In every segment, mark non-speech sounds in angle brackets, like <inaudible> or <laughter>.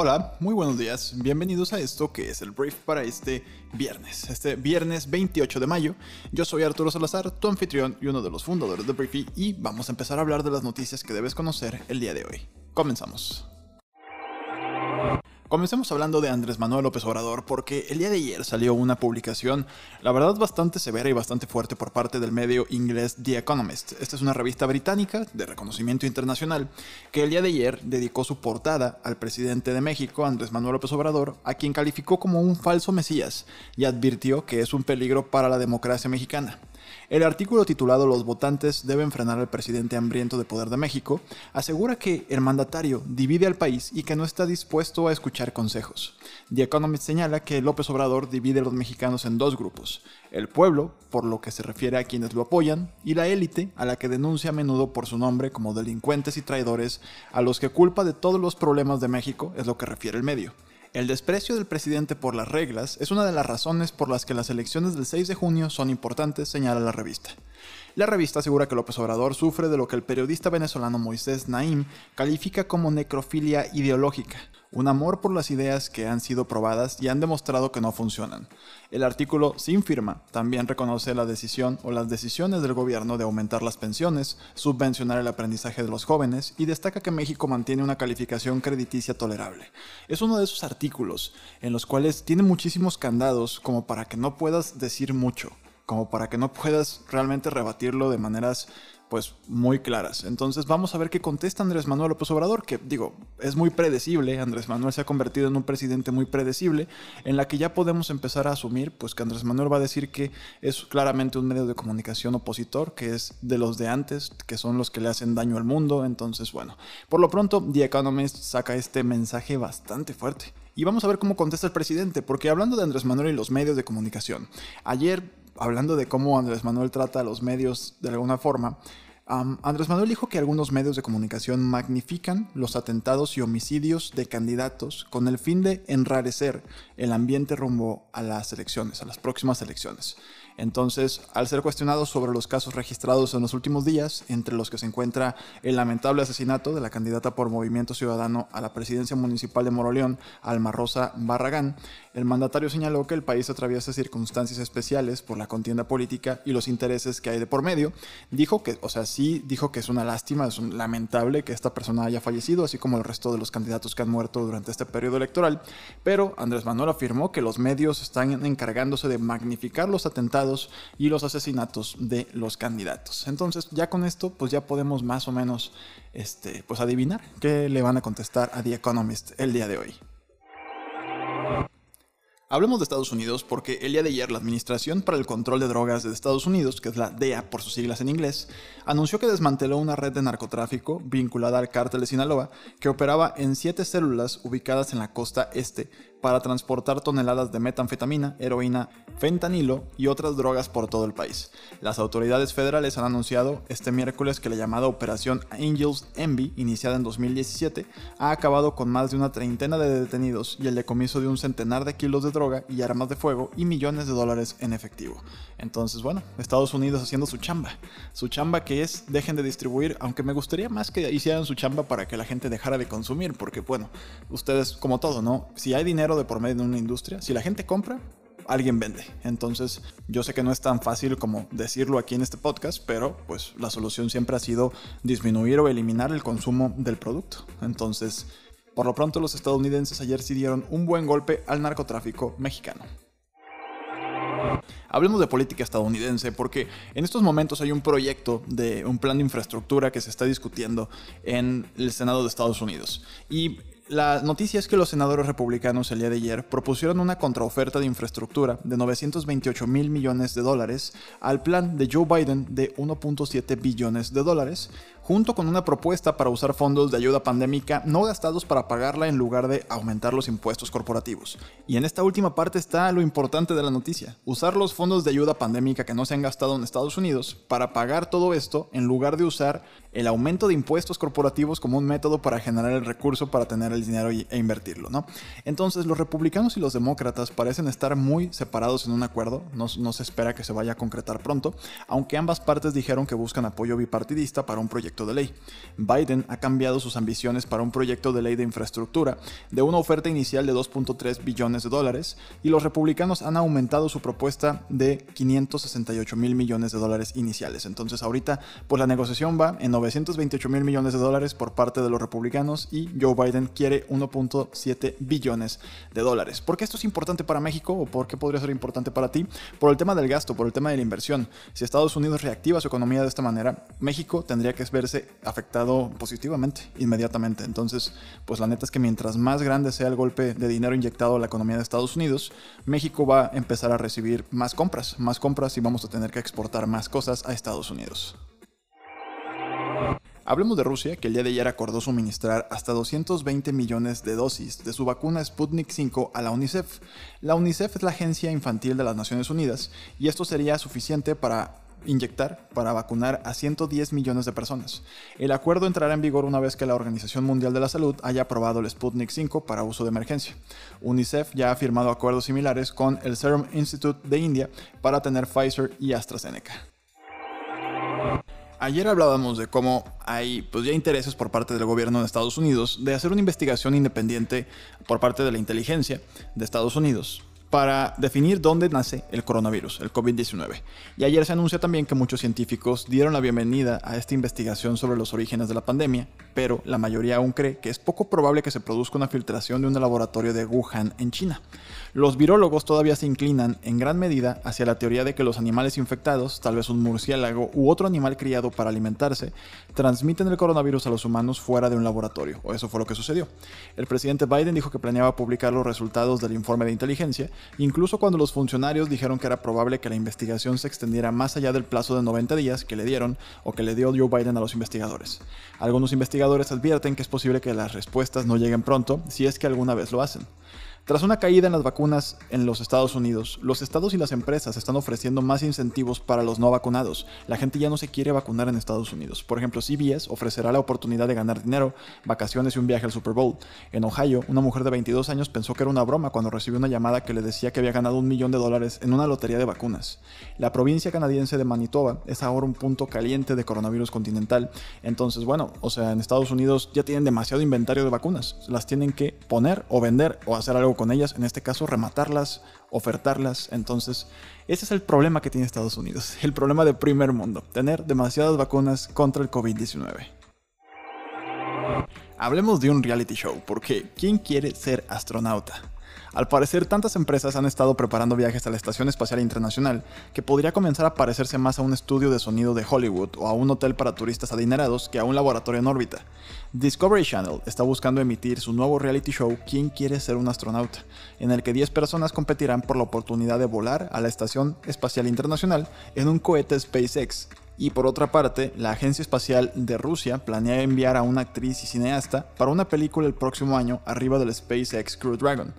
Hola, muy buenos días. Bienvenidos a esto que es el brief para este viernes. Este viernes 28 de mayo. Yo soy Arturo Salazar, tu anfitrión y uno de los fundadores de Briefy y vamos a empezar a hablar de las noticias que debes conocer el día de hoy. Comenzamos. Comencemos hablando de Andrés Manuel López Obrador porque el día de ayer salió una publicación, la verdad bastante severa y bastante fuerte por parte del medio inglés The Economist. Esta es una revista británica de reconocimiento internacional que el día de ayer dedicó su portada al presidente de México, Andrés Manuel López Obrador, a quien calificó como un falso mesías y advirtió que es un peligro para la democracia mexicana. El artículo titulado Los votantes deben frenar al presidente hambriento de poder de México asegura que el mandatario divide al país y que no está dispuesto a escuchar consejos. The Economist señala que López Obrador divide a los mexicanos en dos grupos, el pueblo, por lo que se refiere a quienes lo apoyan, y la élite, a la que denuncia a menudo por su nombre como delincuentes y traidores, a los que culpa de todos los problemas de México, es lo que refiere el medio. El desprecio del presidente por las reglas es una de las razones por las que las elecciones del 6 de junio son importantes, señala la revista. La revista asegura que López Obrador sufre de lo que el periodista venezolano Moisés Naim califica como necrofilia ideológica, un amor por las ideas que han sido probadas y han demostrado que no funcionan. El artículo sin firma también reconoce la decisión o las decisiones del gobierno de aumentar las pensiones, subvencionar el aprendizaje de los jóvenes y destaca que México mantiene una calificación crediticia tolerable. Es uno de esos artículos en los cuales tiene muchísimos candados como para que no puedas decir mucho, como para que no puedas realmente rebatirlo de maneras pues muy claras. Entonces vamos a ver qué contesta Andrés Manuel López Obrador, que digo, es muy predecible, Andrés Manuel se ha convertido en un presidente muy predecible, en la que ya podemos empezar a asumir pues que Andrés Manuel va a decir que es claramente un medio de comunicación opositor, que es de los de antes, que son los que le hacen daño al mundo, entonces bueno, por lo pronto The Economist saca este mensaje bastante fuerte. Y vamos a ver cómo contesta el presidente, porque hablando de Andrés Manuel y los medios de comunicación, ayer hablando de cómo Andrés Manuel trata a los medios de alguna forma, Andrés Manuel dijo que algunos medios de comunicación magnifican los atentados y homicidios de candidatos con el fin de enrarecer el ambiente rumbo a las elecciones, a las próximas elecciones. Entonces, al ser cuestionado sobre los casos registrados en los últimos días, entre los que se encuentra el lamentable asesinato de la candidata por Movimiento Ciudadano a la presidencia municipal de Moroleón, Alma Rosa Barragán, el mandatario señaló que el país atraviesa circunstancias especiales por la contienda política y los intereses que hay de por medio. Dijo que, o sea, sí dijo que es una lástima, es lamentable que esta persona haya fallecido, así como el resto de los candidatos que han muerto durante este periodo electoral, pero Andrés Manuel afirmó que los medios están encargándose de magnificar los atentados y los asesinatos de los candidatos. Entonces, ya con esto, pues ya podemos más o menos este, pues adivinar qué le van a contestar a The Economist el día de hoy. Hablemos de Estados Unidos porque el día de ayer la Administración para el Control de Drogas de Estados Unidos, que es la DEA por sus siglas en inglés, anunció que desmanteló una red de narcotráfico vinculada al cártel de Sinaloa que operaba en siete células ubicadas en la costa este para transportar toneladas de metanfetamina, heroína, fentanilo y otras drogas por todo el país. Las autoridades federales han anunciado este miércoles que la llamada Operación Angels Envy, iniciada en 2017, ha acabado con más de una treintena de detenidos y el decomiso de un centenar de kilos de droga y armas de fuego y millones de dólares en efectivo. Entonces, bueno, Estados Unidos haciendo su chamba. Su chamba que es dejen de distribuir, aunque me gustaría más que hicieran su chamba para que la gente dejara de consumir, porque bueno, ustedes como todo, ¿no? Si hay dinero de por medio de una industria, si la gente compra, alguien vende. Entonces, yo sé que no es tan fácil como decirlo aquí en este podcast, pero pues la solución siempre ha sido disminuir o eliminar el consumo del producto. Entonces, por lo pronto los estadounidenses ayer sí dieron un buen golpe al narcotráfico mexicano. Hablemos de política estadounidense porque en estos momentos hay un proyecto de un plan de infraestructura que se está discutiendo en el Senado de Estados Unidos. Y la noticia es que los senadores republicanos el día de ayer propusieron una contraoferta de infraestructura de 928 mil millones de dólares al plan de Joe Biden de 1.7 billones de dólares, junto con una propuesta para usar fondos de ayuda pandémica no gastados para pagarla en lugar de aumentar los impuestos corporativos. Y en esta última parte está lo importante de la noticia, usar los fondos de ayuda pandémica que no se han gastado en Estados Unidos para pagar todo esto en lugar de usar el aumento de impuestos corporativos como un método para generar el recurso para tener el dinero e invertirlo, ¿no? Entonces los republicanos y los demócratas parecen estar muy separados en un acuerdo, no, no se espera que se vaya a concretar pronto, aunque ambas partes dijeron que buscan apoyo bipartidista para un proyecto de ley. Biden ha cambiado sus ambiciones para un proyecto de ley de infraestructura de una oferta inicial de 2.3 billones de dólares y los republicanos han aumentado su propuesta de 568 mil millones de dólares iniciales. Entonces ahorita pues la negociación va en 928 mil millones de dólares por parte de los republicanos y Joe Biden quiere 1.7 billones de dólares. ¿Por qué esto es importante para México o por qué podría ser importante para ti? Por el tema del gasto, por el tema de la inversión. Si Estados Unidos reactiva su economía de esta manera, México tendría que afectado positivamente inmediatamente. Entonces, pues la neta es que mientras más grande sea el golpe de dinero inyectado a la economía de Estados Unidos, México va a empezar a recibir más compras, más compras y vamos a tener que exportar más cosas a Estados Unidos. Hablemos de Rusia, que el día de ayer acordó suministrar hasta 220 millones de dosis de su vacuna Sputnik 5 a la UNICEF. La UNICEF es la agencia infantil de las Naciones Unidas y esto sería suficiente para inyectar para vacunar a 110 millones de personas. El acuerdo entrará en vigor una vez que la Organización Mundial de la Salud haya aprobado el Sputnik 5 para uso de emergencia. UNICEF ya ha firmado acuerdos similares con el Serum Institute de India para tener Pfizer y AstraZeneca. Ayer hablábamos de cómo hay pues ya intereses por parte del gobierno de Estados Unidos de hacer una investigación independiente por parte de la inteligencia de Estados Unidos para definir dónde nace el coronavirus, el COVID-19. Y ayer se anunció también que muchos científicos dieron la bienvenida a esta investigación sobre los orígenes de la pandemia, pero la mayoría aún cree que es poco probable que se produzca una filtración de un laboratorio de Wuhan en China. Los virólogos todavía se inclinan en gran medida hacia la teoría de que los animales infectados, tal vez un murciélago u otro animal criado para alimentarse, transmiten el coronavirus a los humanos fuera de un laboratorio, o eso fue lo que sucedió. El presidente Biden dijo que planeaba publicar los resultados del informe de inteligencia, incluso cuando los funcionarios dijeron que era probable que la investigación se extendiera más allá del plazo de 90 días que le dieron o que le dio Joe Biden a los investigadores. Algunos investigadores advierten que es posible que las respuestas no lleguen pronto, si es que alguna vez lo hacen. Tras una caída en las vacunas en los Estados Unidos, los estados y las empresas están ofreciendo más incentivos para los no vacunados. La gente ya no se quiere vacunar en Estados Unidos. Por ejemplo, CBS ofrecerá la oportunidad de ganar dinero, vacaciones y un viaje al Super Bowl. En Ohio, una mujer de 22 años pensó que era una broma cuando recibió una llamada que le decía que había ganado un millón de dólares en una lotería de vacunas. La provincia canadiense de Manitoba es ahora un punto caliente de coronavirus continental. Entonces, bueno, o sea, en Estados Unidos ya tienen demasiado inventario de vacunas. Las tienen que poner o vender o hacer algo con ellas, en este caso rematarlas, ofertarlas. Entonces, ese es el problema que tiene Estados Unidos, <laughs> el problema de primer mundo, tener demasiadas vacunas contra el COVID-19. Hablemos de un reality show, porque ¿quién quiere ser astronauta? Al parecer, tantas empresas han estado preparando viajes a la Estación Espacial Internacional que podría comenzar a parecerse más a un estudio de sonido de Hollywood o a un hotel para turistas adinerados que a un laboratorio en órbita. Discovery Channel está buscando emitir su nuevo reality show ¿Quién quiere ser un astronauta?, en el que 10 personas competirán por la oportunidad de volar a la Estación Espacial Internacional en un cohete SpaceX y por otra parte, la Agencia Espacial de Rusia planea enviar a una actriz y cineasta para una película el próximo año arriba del SpaceX Crew Dragon.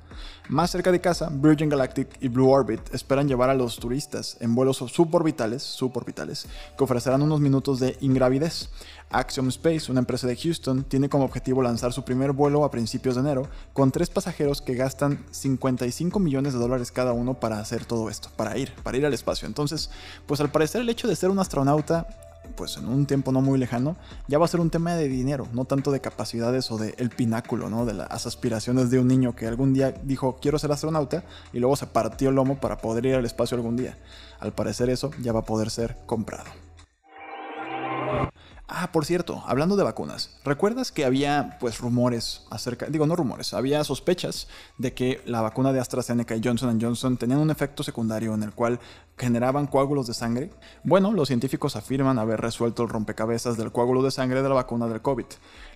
Más cerca de casa, Virgin Galactic y Blue Orbit esperan llevar a los turistas en vuelos suborbitales, suborbitales que ofrecerán unos minutos de ingravidez. Axiom Space, una empresa de Houston, tiene como objetivo lanzar su primer vuelo a principios de enero con tres pasajeros que gastan 55 millones de dólares cada uno para hacer todo esto, para ir, para ir al espacio. Entonces, pues al parecer el hecho de ser un astronauta pues en un tiempo no muy lejano, ya va a ser un tema de dinero, no tanto de capacidades o de el pináculo, ¿no? De las aspiraciones de un niño que algún día dijo quiero ser astronauta y luego se partió el lomo para poder ir al espacio algún día. Al parecer eso ya va a poder ser comprado. Ah, por cierto, hablando de vacunas, ¿recuerdas que había pues rumores acerca, digo no rumores, había sospechas de que la vacuna de AstraZeneca y Johnson Johnson tenían un efecto secundario en el cual generaban coágulos de sangre? Bueno, los científicos afirman haber resuelto el rompecabezas del coágulo de sangre de la vacuna del COVID.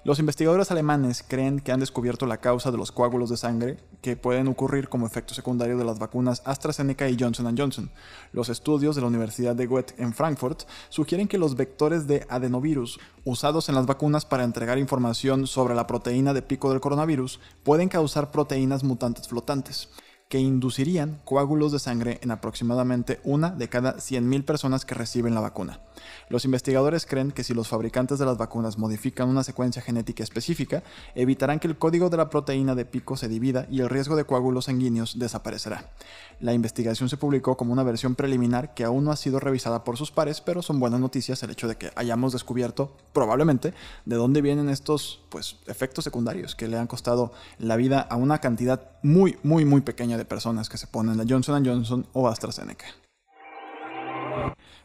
Los investigadores alemanes creen que han descubierto la causa de los coágulos de sangre que pueden ocurrir como efecto secundario de las vacunas AstraZeneca y Johnson Johnson. Los estudios de la Universidad de Goethe en Frankfurt sugieren que los vectores de adenovirus usados en las vacunas para entregar información sobre la proteína de pico del coronavirus pueden causar proteínas mutantes flotantes que inducirían coágulos de sangre en aproximadamente una de cada 100.000 personas que reciben la vacuna. Los investigadores creen que si los fabricantes de las vacunas modifican una secuencia genética específica, evitarán que el código de la proteína de pico se divida y el riesgo de coágulos sanguíneos desaparecerá. La investigación se publicó como una versión preliminar que aún no ha sido revisada por sus pares, pero son buenas noticias el hecho de que hayamos descubierto, probablemente, de dónde vienen estos pues, efectos secundarios que le han costado la vida a una cantidad muy, muy, muy pequeña personas que se ponen la Johnson Johnson o AstraZeneca.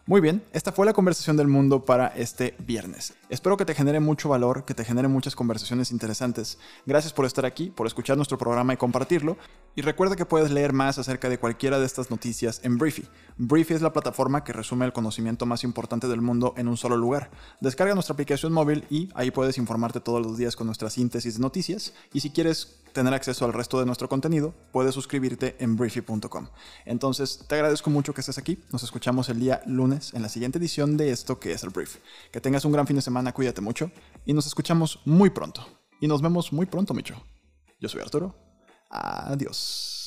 Muy bien, esta fue la conversación del mundo para este viernes. Espero que te genere mucho valor, que te genere muchas conversaciones interesantes. Gracias por estar aquí, por escuchar nuestro programa y compartirlo. Y recuerda que puedes leer más acerca de cualquiera de estas noticias en Briefy. Briefy es la plataforma que resume el conocimiento más importante del mundo en un solo lugar. Descarga nuestra aplicación móvil y ahí puedes informarte todos los días con nuestra síntesis de noticias. Y si quieres tener acceso al resto de nuestro contenido, puedes suscribirte en briefy.com. Entonces, te agradezco mucho que estés aquí. Nos escuchamos el día lunes en la siguiente edición de esto que es el Brief. Que tengas un gran fin de semana, cuídate mucho y nos escuchamos muy pronto. Y nos vemos muy pronto, Micho. Yo soy Arturo. Adiós.